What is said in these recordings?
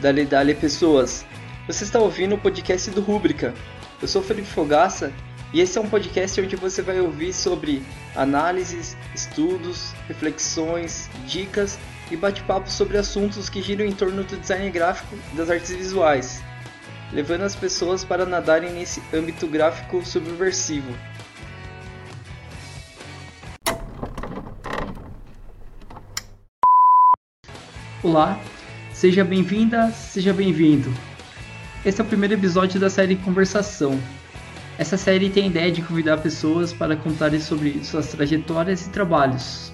Dali Dali Pessoas. Você está ouvindo o podcast do Rúbrica. Eu sou Felipe Fogaça e esse é um podcast onde você vai ouvir sobre análises, estudos, reflexões, dicas e bate-papo sobre assuntos que giram em torno do design gráfico e das artes visuais, levando as pessoas para nadarem nesse âmbito gráfico subversivo. Olá, seja bem-vinda, seja bem-vindo. Esse é o primeiro episódio da série Conversação. Essa série tem a ideia de convidar pessoas para contarem sobre suas trajetórias e trabalhos.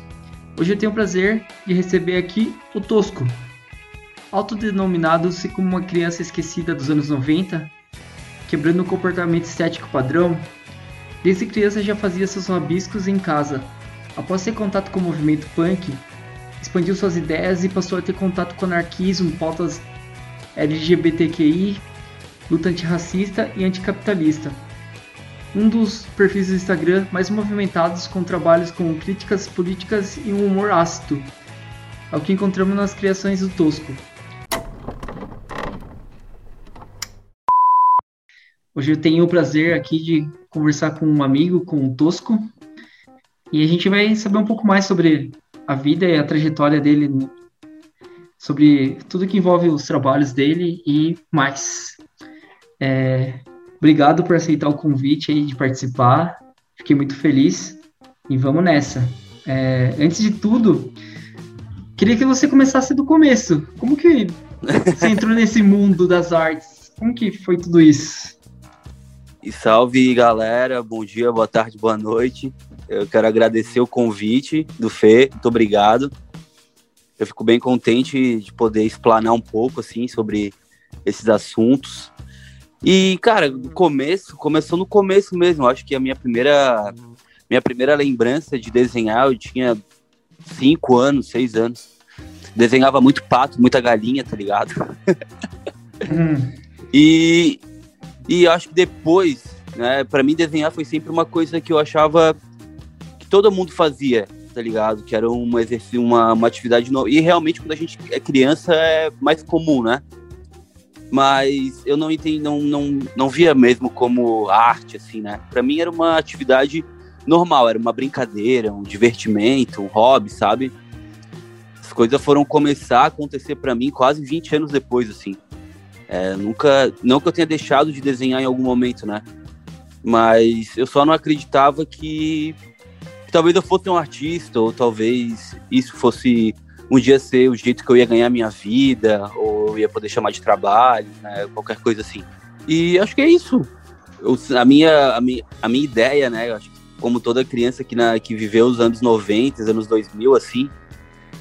Hoje eu tenho o prazer de receber aqui o Tosco. Autodenominado-se como uma criança esquecida dos anos 90, quebrando o comportamento estético padrão, desde criança já fazia seus rabiscos em casa. Após ter contato com o movimento punk, expandiu suas ideias e passou a ter contato com anarquismo, pautas LGBTQI, luta antirracista e anticapitalista. Um dos perfis do Instagram mais movimentados com trabalhos com críticas políticas e um humor ácido, é o que encontramos nas criações do Tosco. Hoje eu tenho o prazer aqui de conversar com um amigo, com o Tosco, e a gente vai saber um pouco mais sobre a vida e a trajetória dele, sobre tudo que envolve os trabalhos dele e mais. É, obrigado por aceitar o convite aí de participar, fiquei muito feliz e vamos nessa. É, antes de tudo, queria que você começasse do começo. Como que você entrou nesse mundo das artes? Como que foi tudo isso? E salve galera, bom dia, boa tarde, boa noite. Eu quero agradecer o convite do Fê, muito obrigado. Eu fico bem contente de poder explanar um pouco assim sobre esses assuntos. E, cara, no começo, começou no começo mesmo. Eu acho que a minha primeira minha primeira lembrança de desenhar, eu tinha cinco anos, seis anos. Desenhava muito pato, muita galinha, tá ligado? Hum. e, e acho que depois, né, para mim desenhar foi sempre uma coisa que eu achava que todo mundo fazia, tá ligado? Que era uma, uma, uma atividade nova. E realmente, quando a gente é criança, é mais comum, né? Mas eu não entendi, não, não, não via mesmo como arte, assim, né? Pra mim era uma atividade normal, era uma brincadeira, um divertimento, um hobby, sabe? As coisas foram começar a acontecer para mim quase 20 anos depois, assim. É, nunca, não que eu tenha deixado de desenhar em algum momento, né? Mas eu só não acreditava que talvez eu fosse um artista, ou talvez isso fosse um dia ser o jeito que eu ia ganhar minha vida, ou ia poder chamar de trabalho, né, qualquer coisa assim. E acho que é isso. Eu, a, minha, a, minha, a minha ideia, né, acho que como toda criança que, na, que viveu os anos 90, os anos 2000, assim,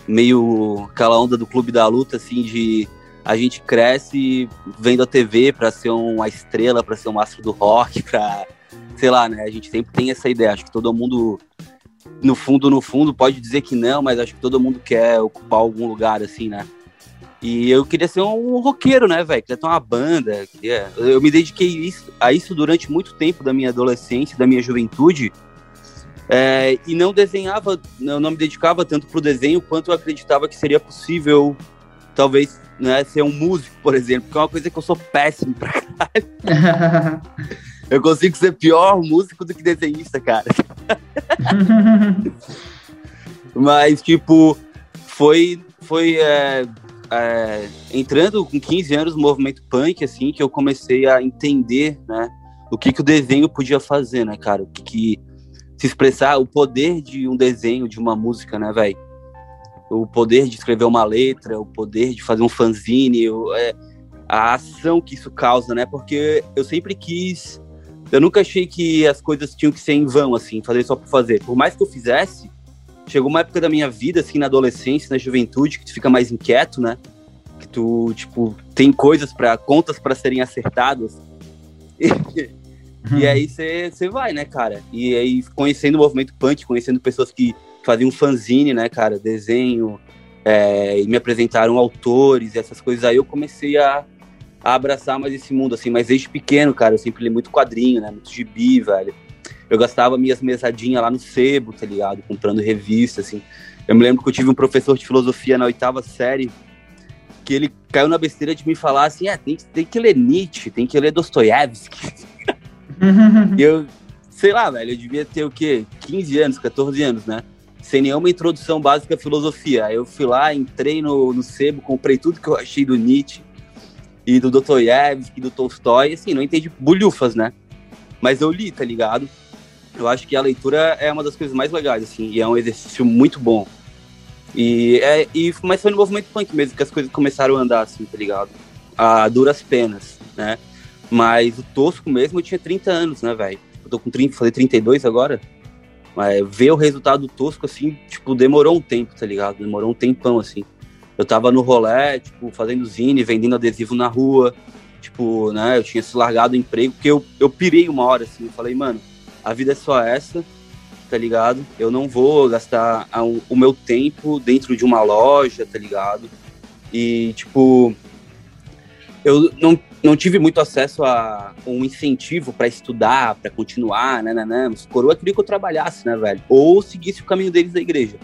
meio aquela onda do clube da luta, assim, de a gente cresce vendo a TV para ser uma estrela, para ser um astro do rock, para sei lá, né? A gente sempre tem essa ideia. Acho que todo mundo no fundo, no fundo, pode dizer que não, mas acho que todo mundo quer ocupar algum lugar, assim, né? E eu queria ser um roqueiro, né, velho? Queria ter uma banda. Queria... Eu me dediquei isso, a isso durante muito tempo da minha adolescência, da minha juventude. É, e não desenhava, não, não me dedicava tanto pro desenho quanto eu acreditava que seria possível, talvez, né, ser um músico, por exemplo, que é uma coisa que eu sou péssimo pra caralho. eu consigo ser pior músico do que desenhista, cara. Mas, tipo, foi, foi é, é, entrando com 15 anos no movimento punk, assim, que eu comecei a entender, né, o que, que o desenho podia fazer, né, cara? O que, que se expressar, o poder de um desenho, de uma música, né, velho? O poder de escrever uma letra, o poder de fazer um fanzine, o, é, a ação que isso causa, né? Porque eu sempre quis eu nunca achei que as coisas tinham que ser em vão, assim, fazer só por fazer. Por mais que eu fizesse, chegou uma época da minha vida, assim, na adolescência, na juventude, que tu fica mais inquieto, né? Que tu, tipo, tem coisas para contas para serem acertadas. E, uhum. e aí você vai, né, cara? E aí, conhecendo o movimento punk, conhecendo pessoas que faziam fanzine, né, cara, desenho, é, e me apresentaram autores e essas coisas, aí eu comecei a, a abraçar mais esse mundo, assim. Mas desde pequeno, cara, eu sempre li muito quadrinho, né? Muito gibi, velho. Eu gastava minhas mesadinhas lá no sebo, tá ligado? Comprando revista, assim. Eu me lembro que eu tive um professor de filosofia na oitava série que ele caiu na besteira de me falar assim, é, tem, tem que ler Nietzsche, tem que ler Dostoiévski. e eu, sei lá, velho, eu devia ter o quê? 15 anos, 14 anos, né? Sem nenhuma introdução básica à filosofia. Aí eu fui lá, entrei no, no sebo, comprei tudo que eu achei do Nietzsche e do Dostoiévski, do Tolstói, assim, não entendi bulhufas, né? Mas eu li, tá ligado? Eu acho que a leitura é uma das coisas mais legais, assim, e é um exercício muito bom. E, é, e, mas foi no movimento punk mesmo que as coisas começaram a andar, assim, tá ligado? A duras penas, né? Mas o Tosco mesmo eu tinha 30 anos, né, velho? Eu tô com 30, falei 32 agora. Mas ver o resultado do Tosco, assim, tipo, demorou um tempo, tá ligado? Demorou um tempão, assim. Eu tava no rolê, tipo, fazendo zine, vendendo adesivo na rua. Tipo, né, eu tinha se largado o emprego, porque eu, eu pirei uma hora, assim. Eu falei, mano, a vida é só essa tá ligado? Eu não vou gastar o meu tempo dentro de uma loja, tá ligado? E, tipo, eu não, não tive muito acesso a um incentivo para estudar, para continuar, né, né, né. Os coroa queria que eu trabalhasse, né, velho? Ou seguisse o caminho deles da igreja.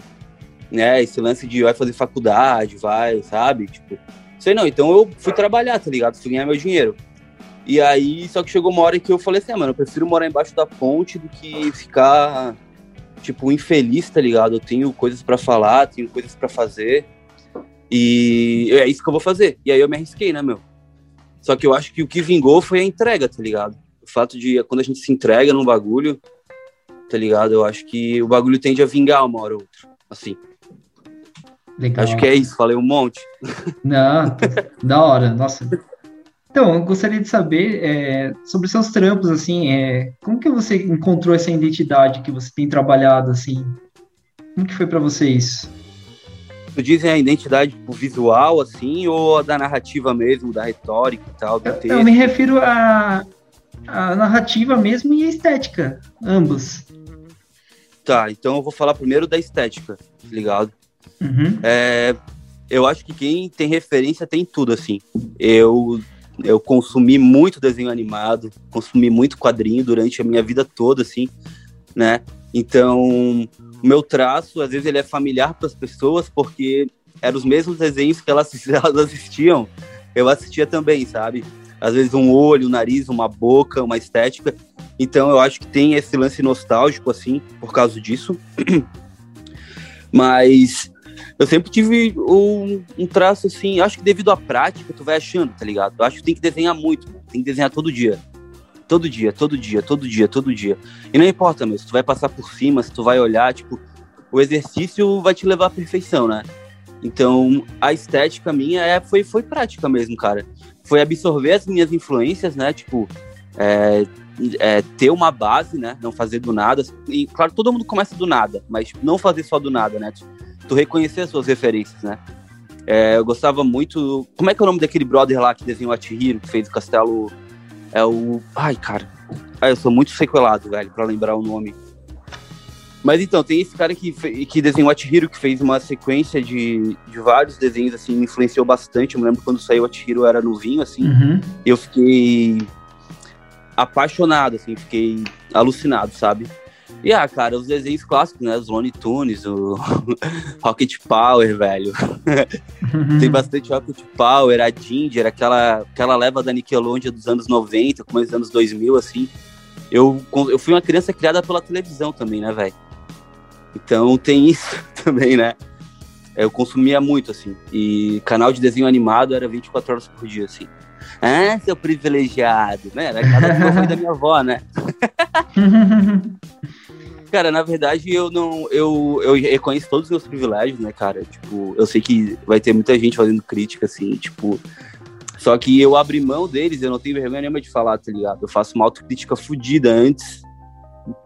Né, esse lance de vai fazer faculdade, vai, sabe? Tipo, sei não. Então eu fui trabalhar, tá ligado? Fui ganhar meu dinheiro. E aí, só que chegou uma hora que eu falei assim, ah, mano, eu prefiro morar embaixo da ponte do que ficar tipo, infeliz, tá ligado? Eu tenho coisas para falar, tenho coisas para fazer. E é isso que eu vou fazer. E aí eu me arrisquei, né, meu? Só que eu acho que o que vingou foi a entrega, tá ligado? O fato de quando a gente se entrega num bagulho, tá ligado? Eu acho que o bagulho tende a vingar uma hora ou outra. Assim. Legal. Acho que é isso, falei um monte. Não, da hora, nossa. Então, eu gostaria de saber é, sobre seus trampos, assim, é, como que você encontrou essa identidade que você tem trabalhado, assim? Como que foi para você isso? Tu dizem a identidade visual, assim, ou a da narrativa mesmo, da retórica e tal, do eu, texto? Eu me refiro à a, a narrativa mesmo e a estética, ambos. Tá, então eu vou falar primeiro da estética, tá ligado? Uhum. É, eu acho que quem tem referência tem tudo, assim. Eu eu consumi muito desenho animado, consumi muito quadrinho durante a minha vida toda, assim, né? Então, o meu traço, às vezes, ele é familiar para as pessoas, porque eram os mesmos desenhos que elas, elas assistiam, eu assistia também, sabe? Às vezes um olho, um nariz, uma boca, uma estética. Então, eu acho que tem esse lance nostálgico, assim, por causa disso. Mas eu sempre tive um, um, traço assim, acho que devido à prática, tu vai achando, tá ligado? Eu acho que tem que desenhar muito, tem que desenhar todo dia. Todo dia, todo dia, todo dia, todo dia. E não importa, meu, se tu vai passar por cima, se tu vai olhar, tipo, o exercício vai te levar à perfeição, né? Então, a estética minha é, foi, foi prática mesmo, cara. Foi absorver as minhas influências, né? Tipo, é, é, ter uma base, né? Não fazer do nada. E, claro, todo mundo começa do nada, mas não fazer só do nada, né? Tu reconhecer as suas referências, né? É, eu gostava muito. Como é que é o nome daquele brother lá que desenhou a Chihiro, que fez o castelo? É o. Ai, cara. Ah, eu sou muito sequelado, velho, pra lembrar o nome. Mas então, tem esse cara que, que desenhou a Chihiro, que fez uma sequência de, de vários desenhos, assim, me influenciou bastante. Eu me lembro quando saiu a Chihiro, eu era novinho, assim. Uhum. Eu fiquei apaixonado, assim, fiquei alucinado, sabe? E, ah, cara, os desenhos clássicos, né? Os Looney Tunes, o Rocket Power, velho. Tem bastante Rocket Power, a Ginger, aquela, aquela leva da Nickelodeon dos anos 90, começo dos anos 2000, assim. Eu, eu fui uma criança criada pela televisão também, né, velho? Então tem isso também, né? Eu consumia muito, assim. E canal de desenho animado era 24 horas por dia, assim. Ah, seu privilegiado, né? Cada foi da minha avó, né? Cara, na verdade, eu não. Eu, eu reconheço todos os meus privilégios, né, cara? Tipo, eu sei que vai ter muita gente fazendo crítica, assim, tipo. Só que eu abri mão deles, eu não tenho vergonha nenhuma de falar, tá ligado? Eu faço uma autocrítica fodida antes,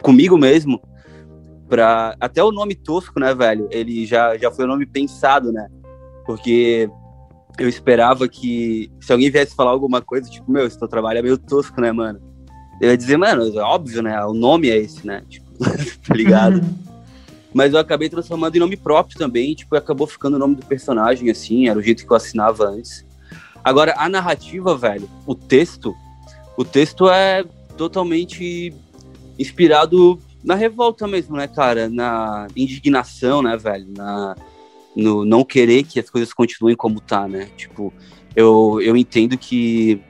comigo mesmo, pra. Até o nome tosco, né, velho? Ele já, já foi um nome pensado, né? Porque eu esperava que se alguém viesse falar alguma coisa, tipo, meu, esse teu trabalho é meio tosco, né, mano? Eu ia dizer, mano, é óbvio, né? O nome é esse, né? Tipo, tá ligado? Mas eu acabei transformando em nome próprio também, tipo, acabou ficando o nome do personagem, assim, era o jeito que eu assinava antes. Agora, a narrativa, velho, o texto, o texto é totalmente inspirado na revolta mesmo, né, cara? Na indignação, né, velho? Na, no não querer que as coisas continuem como tá, né? Tipo, eu, eu entendo que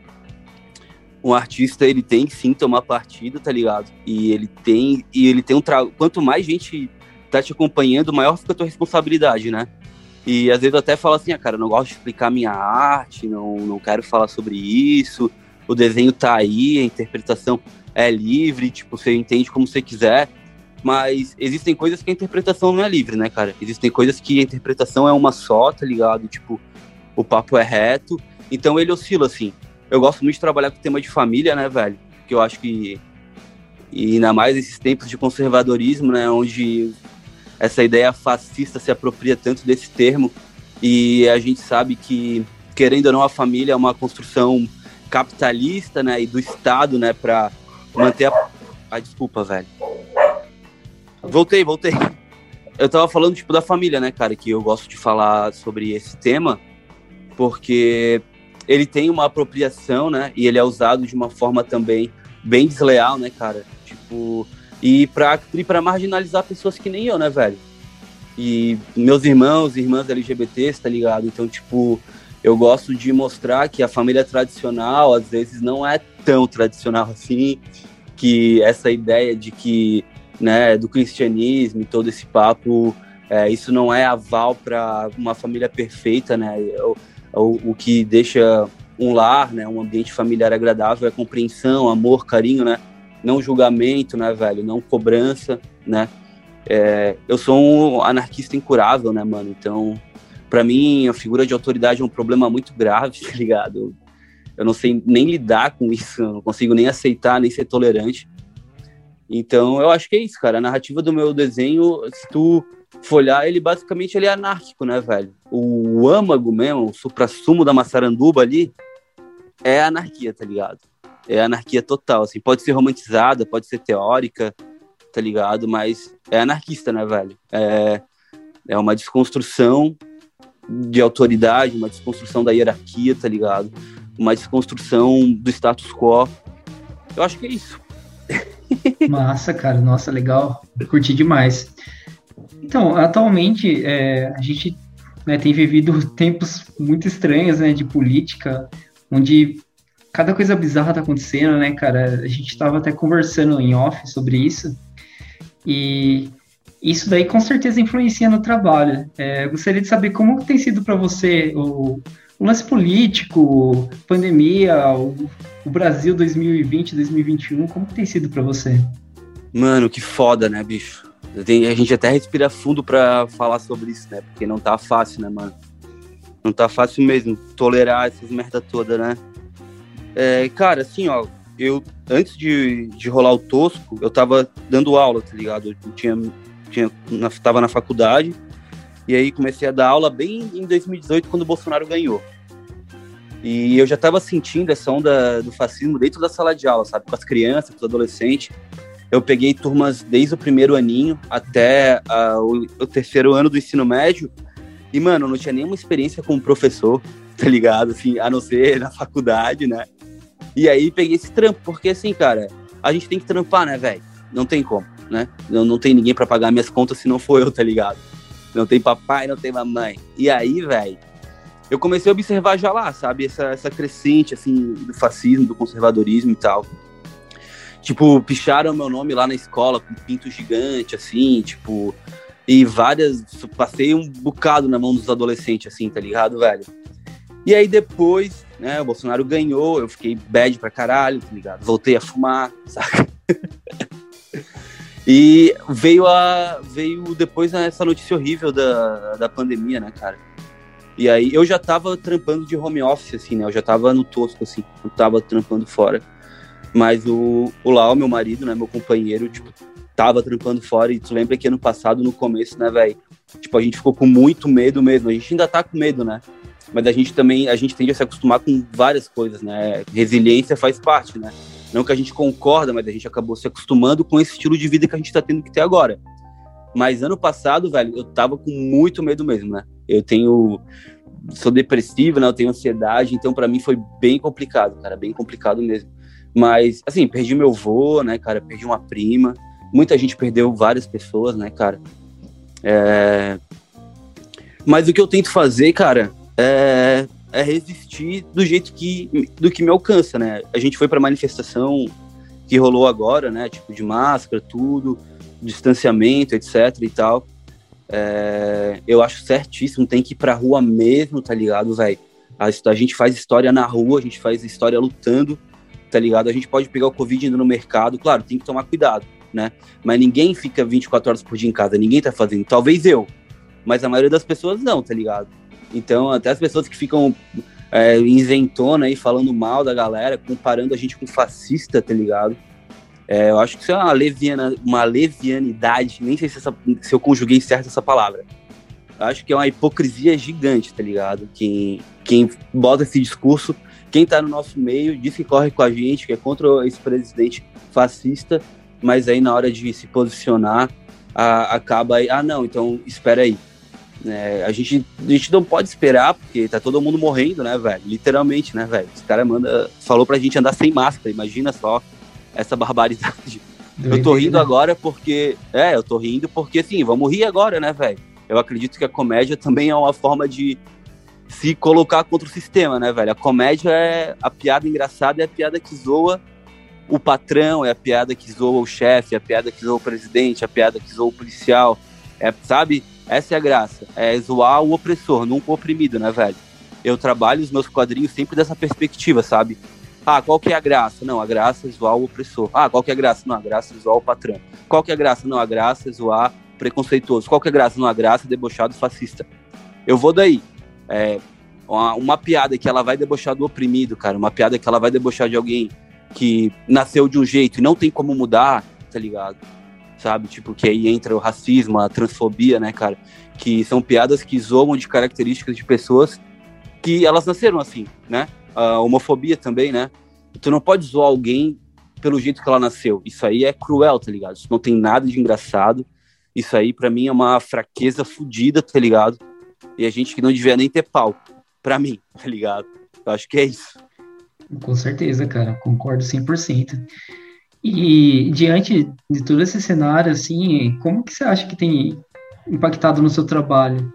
um artista ele tem sim tomar partido, tá ligado? E ele tem e ele tem um quanto mais gente tá te acompanhando, maior fica a tua responsabilidade, né? E às vezes eu até falo assim, ah, cara, não gosto de explicar minha arte, não, não quero falar sobre isso. O desenho tá aí, a interpretação é livre, tipo, você entende como você quiser. Mas existem coisas que a interpretação não é livre, né, cara? Existem coisas que a interpretação é uma só, tá ligado? Tipo, o papo é reto. Então ele oscila, assim. Eu gosto muito de trabalhar com o tema de família, né, velho? Que eu acho que. E ainda mais esses tempos de conservadorismo, né? Onde essa ideia fascista se apropria tanto desse termo e a gente sabe que querendo ou não a família é uma construção capitalista, né, e do Estado, né, para manter a ah, desculpa, velho. Voltei, voltei. Eu tava falando tipo da família, né, cara, que eu gosto de falar sobre esse tema porque ele tem uma apropriação, né, e ele é usado de uma forma também bem desleal, né, cara? Tipo, e para e pra marginalizar pessoas que nem eu, né, velho? E meus irmãos e irmãs LGBTs, tá ligado? Então, tipo, eu gosto de mostrar que a família tradicional, às vezes, não é tão tradicional assim, que essa ideia de que, né, do cristianismo e todo esse papo, é, isso não é aval para uma família perfeita, né? O, o, o que deixa um lar, né, um ambiente familiar agradável é compreensão, amor, carinho, né? não julgamento, né, velho? Não cobrança, né? É, eu sou um anarquista incurável, né, mano? Então, para mim, a figura de autoridade é um problema muito grave, tá ligado? Eu, eu não sei nem lidar com isso, não consigo nem aceitar, nem ser tolerante. Então, eu acho que é isso, cara. A narrativa do meu desenho, se tu folhar, ele basicamente ele é anárquico, né, velho? O âmago mesmo, o supra-sumo da maçaranduba ali, é anarquia, tá ligado? é anarquia total, assim, pode ser romantizada, pode ser teórica, tá ligado? Mas é anarquista, né, velho? É, é uma desconstrução de autoridade, uma desconstrução da hierarquia, tá ligado? Uma desconstrução do status quo. Eu acho que é isso. Massa, cara, nossa, legal, curti demais. Então, atualmente é, a gente né, tem vivido tempos muito estranhos, né, de política, onde cada coisa bizarra tá acontecendo, né, cara? A gente tava até conversando em off sobre isso. E isso daí com certeza influencia no trabalho. É, gostaria de saber como tem sido para você o, o, lance político, pandemia, o, o Brasil 2020, 2021, como tem sido para você? Mano, que foda, né, bicho? A gente até respira fundo para falar sobre isso, né? Porque não tá fácil, né, mano? Não tá fácil mesmo tolerar essas merda toda, né? É, cara, assim, ó, eu, antes de, de rolar o Tosco, eu tava dando aula, tá ligado? Eu tinha, tinha, na, tava na faculdade, e aí comecei a dar aula bem em 2018, quando o Bolsonaro ganhou. E eu já tava sentindo essa onda do fascismo dentro da sala de aula, sabe? Com as crianças, com os adolescentes. Eu peguei turmas desde o primeiro aninho até uh, o, terceiro ano do ensino médio, e, mano, não tinha nenhuma experiência como professor, tá ligado? Assim, a não ser na faculdade, né? E aí peguei esse trampo, porque assim, cara, a gente tem que trampar, né, velho? Não tem como, né? Não, não tem ninguém para pagar minhas contas se não for eu, tá ligado? Não tem papai, não tem mamãe. E aí, velho, eu comecei a observar já lá, sabe? Essa, essa crescente, assim, do fascismo, do conservadorismo e tal. Tipo, picharam meu nome lá na escola com pinto gigante, assim, tipo. E várias. Passei um bocado na mão dos adolescentes, assim, tá ligado, velho? E aí depois, né, o Bolsonaro ganhou, eu fiquei bad pra caralho, tá ligado? Voltei a fumar, saca? e veio a veio depois essa notícia horrível da, da pandemia, né, cara? E aí eu já tava trampando de home office, assim, né? Eu já tava no tosco, assim, eu tava trampando fora. Mas o, o Lau, meu marido, né, meu companheiro, tipo, tava trampando fora. E tu lembra que ano passado, no começo, né, velho? Tipo, a gente ficou com muito medo mesmo. A gente ainda tá com medo, né? mas a gente também a gente tende a se acostumar com várias coisas, né? Resiliência faz parte, né? Não que a gente concorda, mas a gente acabou se acostumando com esse estilo de vida que a gente tá tendo que ter agora. Mas ano passado, velho, eu tava com muito medo mesmo, né? Eu tenho sou depressivo, né? Eu tenho ansiedade, então para mim foi bem complicado, cara, bem complicado mesmo. Mas assim, perdi meu avô, né, cara? Perdi uma prima. Muita gente perdeu várias pessoas, né, cara? É, Mas o que eu tento fazer, cara, é, é resistir do jeito que do que me alcança, né? A gente foi para manifestação que rolou agora, né? Tipo de máscara, tudo, distanciamento, etc. e tal. É, eu acho certíssimo, tem que ir pra rua mesmo, tá ligado, velho? A, a, gente faz história na rua, a gente faz história lutando, tá ligado? A gente pode pegar o Covid indo no mercado, claro, tem que tomar cuidado, né? Mas ninguém fica 24 horas por dia em casa, ninguém tá fazendo. Talvez eu, mas a maioria das pessoas não, tá ligado? Então, até as pessoas que ficam é, isentona aí, falando mal da galera, comparando a gente com fascista, tá ligado? É, eu acho que isso é uma, leviana, uma levianidade, nem sei se, essa, se eu conjuguei certo essa palavra. Eu acho que é uma hipocrisia gigante, tá ligado? Quem, quem bota esse discurso, quem tá no nosso meio, diz que corre com a gente, que é contra esse presidente fascista, mas aí na hora de se posicionar, a, acaba aí, ah não, então espera aí. É, a, gente, a gente não pode esperar, porque tá todo mundo morrendo, né, velho? Literalmente, né, velho? Os cara manda, falou pra gente andar sem máscara, imagina só essa barbaridade. eu tô rindo né? agora porque. É, eu tô rindo porque, assim, vamos rir agora, né, velho? Eu acredito que a comédia também é uma forma de se colocar contra o sistema, né, velho? A comédia é a piada engraçada, é a piada que zoa o patrão, é a piada que zoa o chefe, é a piada que zoa o presidente, é a piada que zoa o policial. É, sabe? Essa é a graça. É zoar o opressor, nunca o oprimido, né, velho? Eu trabalho os meus quadrinhos sempre dessa perspectiva, sabe? Ah, qual que é a graça? Não, a graça é zoar o opressor. Ah, qual que é a graça? Não, a graça é zoar o patrão. Qual que é a graça? Não, a graça é zoar preconceituoso. Qual que é a graça? Não, a graça é debochado fascista. Eu vou daí. É, uma, uma, piada que ela vai debochar do oprimido, cara. Uma piada que ela vai debochar de alguém que nasceu de um jeito e não tem como mudar, tá ligado? Sabe? Tipo, que aí entra o racismo, a transfobia, né, cara? Que são piadas que zoam de características de pessoas que elas nasceram assim, né? a homofobia também, né? Tu não pode zoar alguém pelo jeito que ela nasceu. Isso aí é cruel, tá ligado? Isso não tem nada de engraçado. Isso aí, para mim, é uma fraqueza fodida, tá ligado? E a gente que não devia nem ter pau. Pra mim, tá ligado? Eu acho que é isso. Com certeza, cara. Concordo 100%. E diante de todo esse cenário, assim, como que você acha que tem impactado no seu trabalho?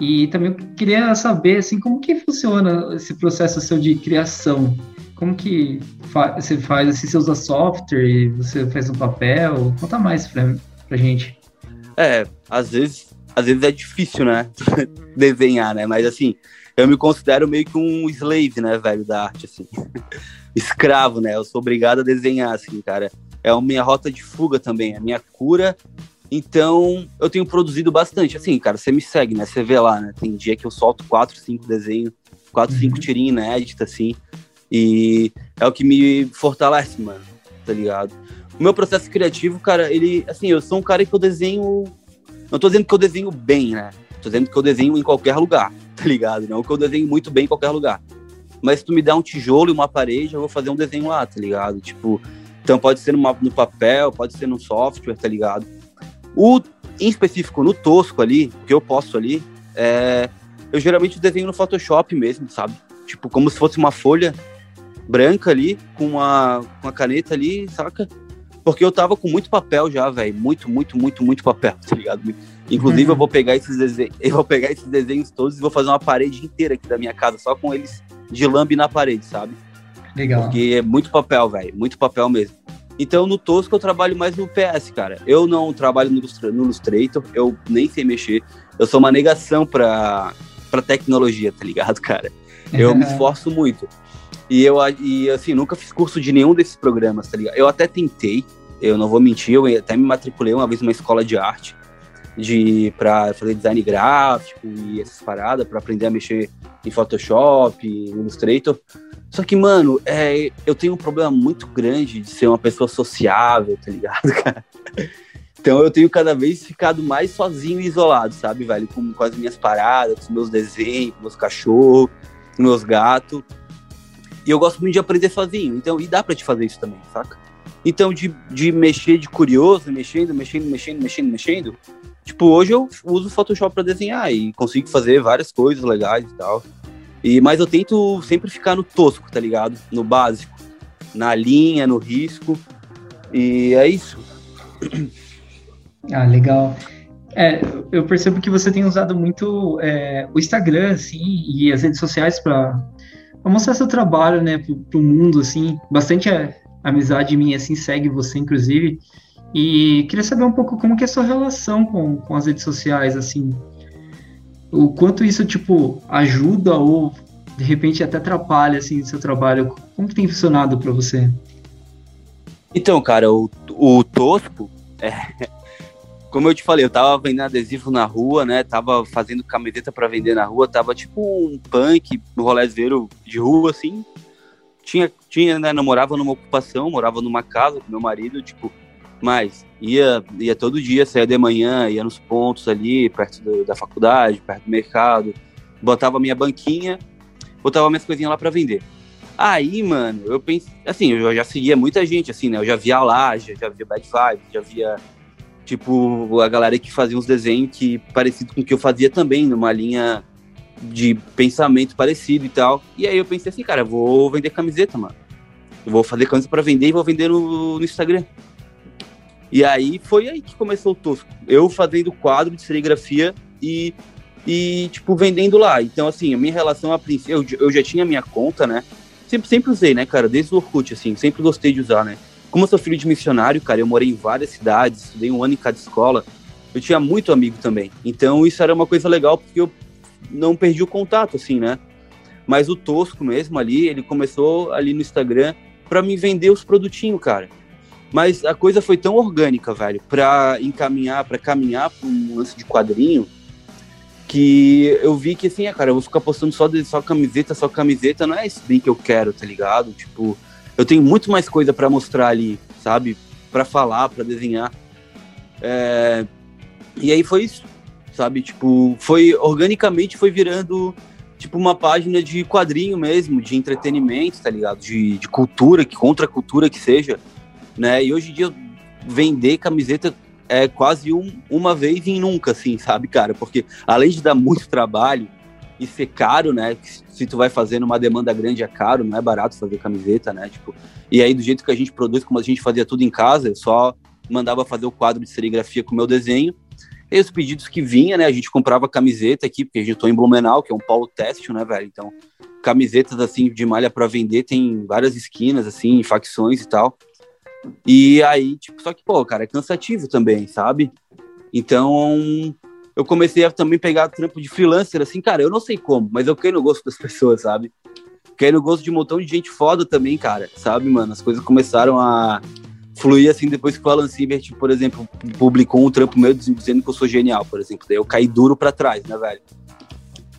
E também eu queria saber, assim, como que funciona esse processo seu de criação? Como que fa você faz, assim, você usa software, você faz um papel? Conta mais pra, pra gente. É, às vezes, às vezes é difícil, né, desenhar, né, mas assim, eu me considero meio que um slave, né, velho, da arte, assim, escravo, né, eu sou obrigado a desenhar, assim, cara, é a minha rota de fuga também, a minha cura então, eu tenho produzido bastante. Assim, cara, você me segue, né? Você vê lá, né? Tem dia que eu solto quatro, cinco desenhos, quatro, uhum. cinco tirinhos inéditos, assim. E é o que me fortalece, mano, tá ligado? O meu processo criativo, cara, ele, assim, eu sou um cara que eu desenho. Não tô dizendo que eu desenho bem, né? Tô dizendo que eu desenho em qualquer lugar, tá ligado? Não que eu desenho muito bem em qualquer lugar. Mas se tu me der um tijolo e uma parede, eu vou fazer um desenho lá, tá ligado? Tipo, então pode ser numa, no papel, pode ser no software, tá ligado? O, em específico, no tosco ali, que eu posso ali, é, eu geralmente desenho no Photoshop mesmo, sabe? Tipo, como se fosse uma folha branca ali, com uma, com uma caneta ali, saca? Porque eu tava com muito papel já, velho. Muito, muito, muito, muito papel, tá ligado? Inclusive, uhum. eu vou pegar esses desenhos, eu vou pegar esses desenhos todos e vou fazer uma parede inteira aqui da minha casa, só com eles de lambe na parede, sabe? Legal. Porque é muito papel, velho. Muito papel mesmo. Então, no Tosco, eu trabalho mais no PS, cara. Eu não trabalho no, no Illustrator, eu nem sei mexer. Eu sou uma negação pra, pra tecnologia, tá ligado, cara? Eu me esforço muito. E eu, e assim, nunca fiz curso de nenhum desses programas, tá ligado? Eu até tentei, eu não vou mentir, eu até me matriculei uma vez numa escola de arte de para fazer design gráfico e essas paradas, para aprender a mexer em Photoshop, Illustrator. Só que, mano, é, eu tenho um problema muito grande de ser uma pessoa sociável, tá ligado, cara? Então eu tenho cada vez ficado mais sozinho e isolado, sabe, velho? Com, com as minhas paradas, com os meus desenhos, com meus cachorros, com meus gatos. E eu gosto muito de aprender sozinho. Então, e dá pra te fazer isso também, saca? Então, de, de mexer de curioso, mexendo, mexendo, mexendo, mexendo, mexendo. Tipo, hoje eu uso Photoshop para desenhar e consigo fazer várias coisas legais e tal. E, mas eu tento sempre ficar no tosco, tá ligado? No básico. Na linha, no risco. E é isso. Ah, legal. É, eu percebo que você tem usado muito é, o Instagram, assim, e as redes sociais para mostrar seu trabalho, né, para o mundo, assim. Bastante a, amizade minha, assim, segue você, inclusive. E queria saber um pouco como que é a sua relação com, com as redes sociais, assim. O quanto isso, tipo, ajuda ou, de repente, até atrapalha, assim, o seu trabalho. Como que tem funcionado para você? Então, cara, o, o Tosco, é, como eu te falei, eu tava vendendo adesivo na rua, né? Tava fazendo camiseta para vender na rua, tava tipo um punk, um rolezeiro de rua, assim. Tinha, tinha, né? Não morava numa ocupação, morava numa casa com meu marido, tipo, mas ia, ia todo dia, saía de manhã, ia nos pontos ali, perto do, da faculdade, perto do mercado, botava minha banquinha, botava minhas coisinhas lá para vender. Aí, mano, eu pensei, assim, eu já seguia muita gente, assim, né? Eu já via a Laje, já via Bad Vibes, já via, tipo, a galera que fazia uns desenhos que parecido com o que eu fazia também, numa linha de pensamento parecido e tal. E aí eu pensei assim, cara, vou vender camiseta, mano. Eu vou fazer camiseta para vender e vou vender no, no, Instagram. E aí foi aí que começou o Tosco. Eu fazendo quadro de serigrafia e, e tipo, vendendo lá. Então, assim, a minha relação a princípio, eu, eu já tinha minha conta, né? sempre, sempre usei, né, cara? Desde o Orkut, assim, sempre gostei de usar, né? Como eu sou filho de missionário, cara, eu morei em várias cidades, estudei um ano em cada escola, eu tinha muito amigo também. Então isso era uma coisa legal, porque eu não perdi o contato, assim, né? Mas o Tosco mesmo ali, ele começou ali no Instagram para me vender os produtinhos, cara. Mas a coisa foi tão orgânica, velho, para encaminhar, para caminhar para um lance de quadrinho, que eu vi que assim, é, cara, eu vou ficar postando só, de, só camiseta, só camiseta, não é isso bem que eu quero, tá ligado? Tipo, eu tenho muito mais coisa para mostrar ali, sabe? para falar, para desenhar. É... E aí foi isso, sabe? Tipo, foi organicamente foi virando tipo uma página de quadrinho mesmo, de entretenimento, tá ligado? De, de cultura, que contra cultura que seja, né? E hoje em dia vender camiseta é quase um, uma vez em nunca, assim, sabe, cara? Porque além de dar muito trabalho e ser caro, né? Se tu vai fazer numa demanda grande é caro, não é barato fazer camiseta, né? Tipo, e aí do jeito que a gente produz, como a gente fazia tudo em casa, só mandava fazer o quadro de serigrafia com o meu desenho. E os pedidos que vinha, né? A gente comprava camiseta aqui, porque a gente tô em Blumenau, que é um polo têxtil, né, velho? Então, camisetas assim de malha para vender tem várias esquinas assim, facções e tal. E aí, tipo, só que, pô, cara, é cansativo também, sabe? Então, eu comecei a também pegar trampo de freelancer, assim, cara, eu não sei como, mas eu caí no gosto das pessoas, sabe? Caí no gosto de um montão de gente foda também, cara, sabe, mano? As coisas começaram a fluir, assim, depois que o Alan Siebert, por exemplo, publicou um trampo meu dizendo que eu sou genial, por exemplo. Daí eu caí duro pra trás, né, velho?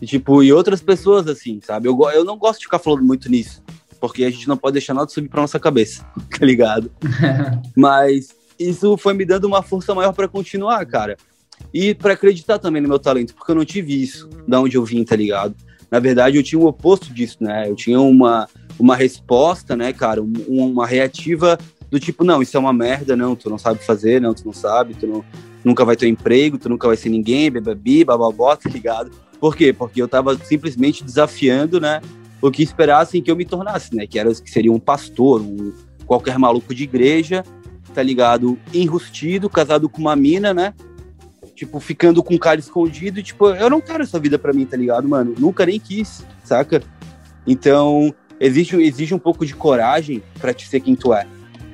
E, tipo, e outras pessoas, assim, sabe? Eu, eu não gosto de ficar falando muito nisso porque a gente não pode deixar nada subir pra nossa cabeça, tá ligado? Mas isso foi me dando uma força maior para continuar, cara. E para acreditar também no meu talento, porque eu não tive isso da onde eu vim, tá ligado? Na verdade, eu tinha o oposto disso, né? Eu tinha uma, uma resposta, né, cara? Um, uma reativa do tipo, não, isso é uma merda, não, tu não sabe fazer, não, tu não sabe, tu não, nunca vai ter um emprego, tu nunca vai ser ninguém, bebebi, bababó, tá ligado? Por quê? Porque eu tava simplesmente desafiando, né, o que esperassem que eu me tornasse, né? Que era que seria um pastor, um qualquer maluco de igreja, tá ligado? Enrustido, casado com uma mina, né? Tipo, ficando com um cara escondido, tipo, eu não quero essa vida para mim, tá ligado, mano? Nunca nem quis, saca? Então, existe, exige um pouco de coragem para te ser quem tu é,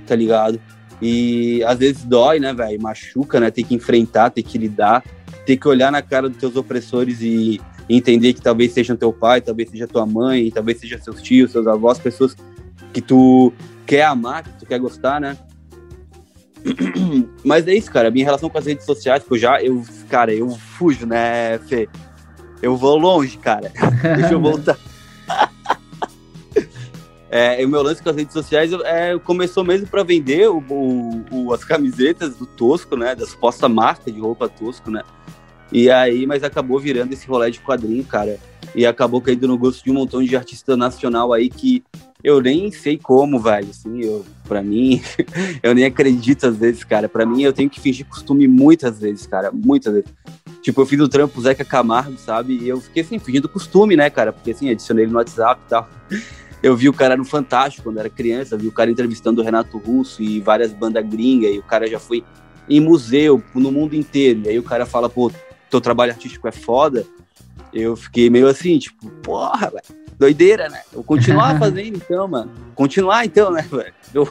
tá ligado? E às vezes dói, né, velho? Machuca, né? Ter que enfrentar, ter que lidar, ter que olhar na cara dos teus opressores e entender que talvez sejam teu pai, talvez seja tua mãe, talvez seja seus tios, seus avós, pessoas que tu quer amar, que tu quer gostar, né? Mas é isso, cara. Minha relação com as redes sociais, que eu já, eu, cara, eu fujo, né, Fê? Eu vou longe, cara. Deixa eu voltar. é, o meu lance com as redes sociais é, começou mesmo para vender o, o, o, as camisetas do Tosco, né? Da suposta marca de roupa Tosco, né? E aí, mas acabou virando esse rolê de quadrinho, cara. E acabou caindo no gosto de um montão de artista nacional aí que eu nem sei como, velho. Assim, eu, pra mim, eu nem acredito às vezes, cara. Pra mim, eu tenho que fingir costume muitas vezes, cara. Muitas vezes. Tipo, eu fiz o trampo Zeca Camargo, sabe? E eu fiquei assim, fingindo costume, né, cara? Porque assim, adicionei ele no WhatsApp e tal. Eu vi o cara no Fantástico quando era criança, vi o cara entrevistando o Renato Russo e várias bandas gringas, e o cara já foi em museu, no mundo inteiro. E aí o cara fala, pô, teu trabalho artístico é foda. Eu fiquei meio assim, tipo, porra, velho, doideira, né? Eu continuar fazendo então, mano. Continuar então, né, velho? Eu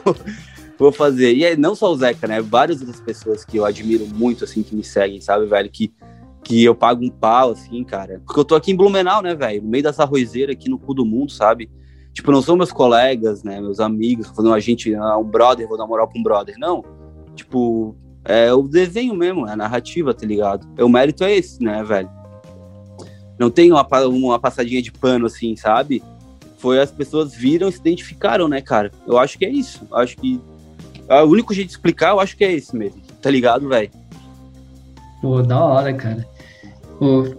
vou fazer. E aí, não só o Zeca, né? Várias outras pessoas que eu admiro muito, assim, que me seguem, sabe, velho? Que, que eu pago um pau, assim, cara. Porque eu tô aqui em Blumenau, né, velho? No meio dessa arrozeira aqui no cu do mundo, sabe? Tipo, não são meus colegas, né? Meus amigos, falando a gente, ah, um brother, vou dar moral pra um brother. Não. Tipo, é o desenho mesmo, é a narrativa, tá ligado? O mérito é esse, né, velho? Não tem uma, uma passadinha de pano assim, sabe? Foi as pessoas viram e se identificaram, né, cara? Eu acho que é isso. Eu acho que. O único jeito de explicar, eu acho que é esse mesmo. Tá ligado, velho? Pô, da hora, cara. Pô,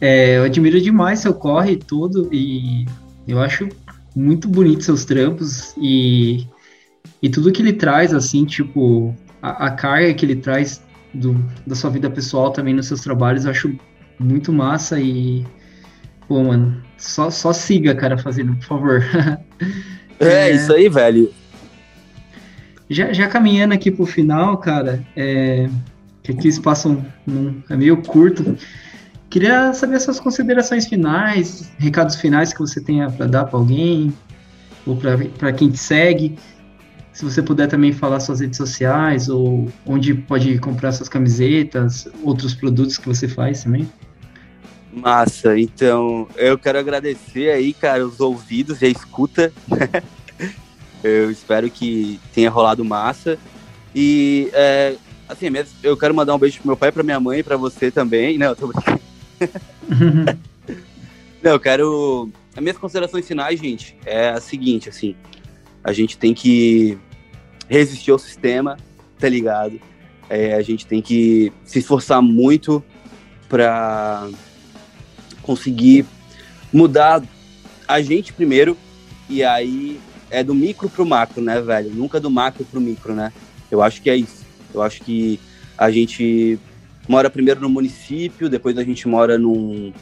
é, eu admiro demais seu corre e tudo. E eu acho muito bonito seus trampos. E, e tudo que ele traz, assim, tipo, a, a carga que ele traz do, da sua vida pessoal também nos seus trabalhos, eu acho muito massa e. Pô, mano, só, só siga, cara, fazendo, por favor. é, é, isso aí, velho. Já, já caminhando aqui pro final, cara, é, que aqui se passam num, é meio curto. Queria saber suas considerações finais, recados finais que você tenha para dar para alguém, ou para quem te segue. Se você puder também falar suas redes sociais, ou onde pode comprar suas camisetas, outros produtos que você faz também. Massa, então eu quero agradecer aí, cara, os ouvidos e a escuta. eu espero que tenha rolado massa. E, é, assim, eu quero mandar um beijo pro meu pai, pra minha mãe pra você também. Não, tô brincando. Não, eu quero. As minhas considerações finais, gente, é a seguinte, assim. A gente tem que resistir ao sistema, tá ligado? É, a gente tem que se esforçar muito para conseguir mudar a gente primeiro e aí é do micro pro macro, né, velho? Nunca do macro pro micro, né? Eu acho que é isso. Eu acho que a gente mora primeiro no município, depois a gente mora num,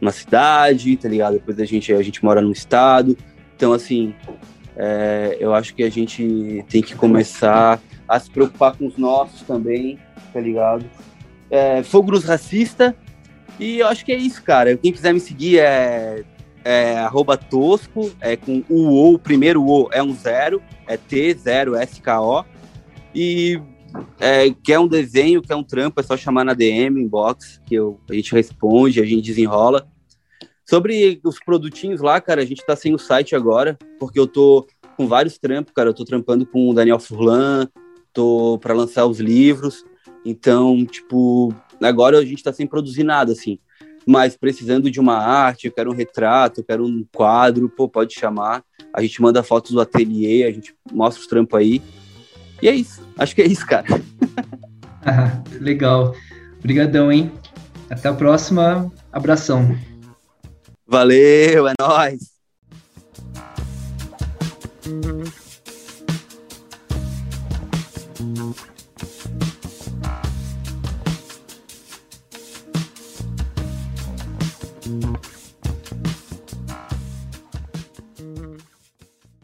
numa cidade, tá ligado? Depois a gente, a gente mora num estado. Então, assim, é, eu acho que a gente tem que começar a se preocupar com os nossos também, tá ligado? É, fogo nos racista, e eu acho que é isso, cara. Quem quiser me seguir é, é arroba tosco, é com o O, primeiro O é um zero, é T0SKO. E é, quer um desenho, quer um trampo, é só chamar na DM, inbox, que eu, a gente responde, a gente desenrola. Sobre os produtinhos lá, cara, a gente tá sem o site agora, porque eu tô com vários trampos, cara. Eu tô trampando com o Daniel Furlan, tô para lançar os livros. Então, tipo, Agora a gente está sem produzir nada, assim. Mas precisando de uma arte, eu quero um retrato, eu quero um quadro, pô, pode chamar. A gente manda fotos do ateliê, a gente mostra os trampos aí. E é isso. Acho que é isso, cara. ah, legal. Obrigadão, hein? Até a próxima. Abração. Valeu, é nóis.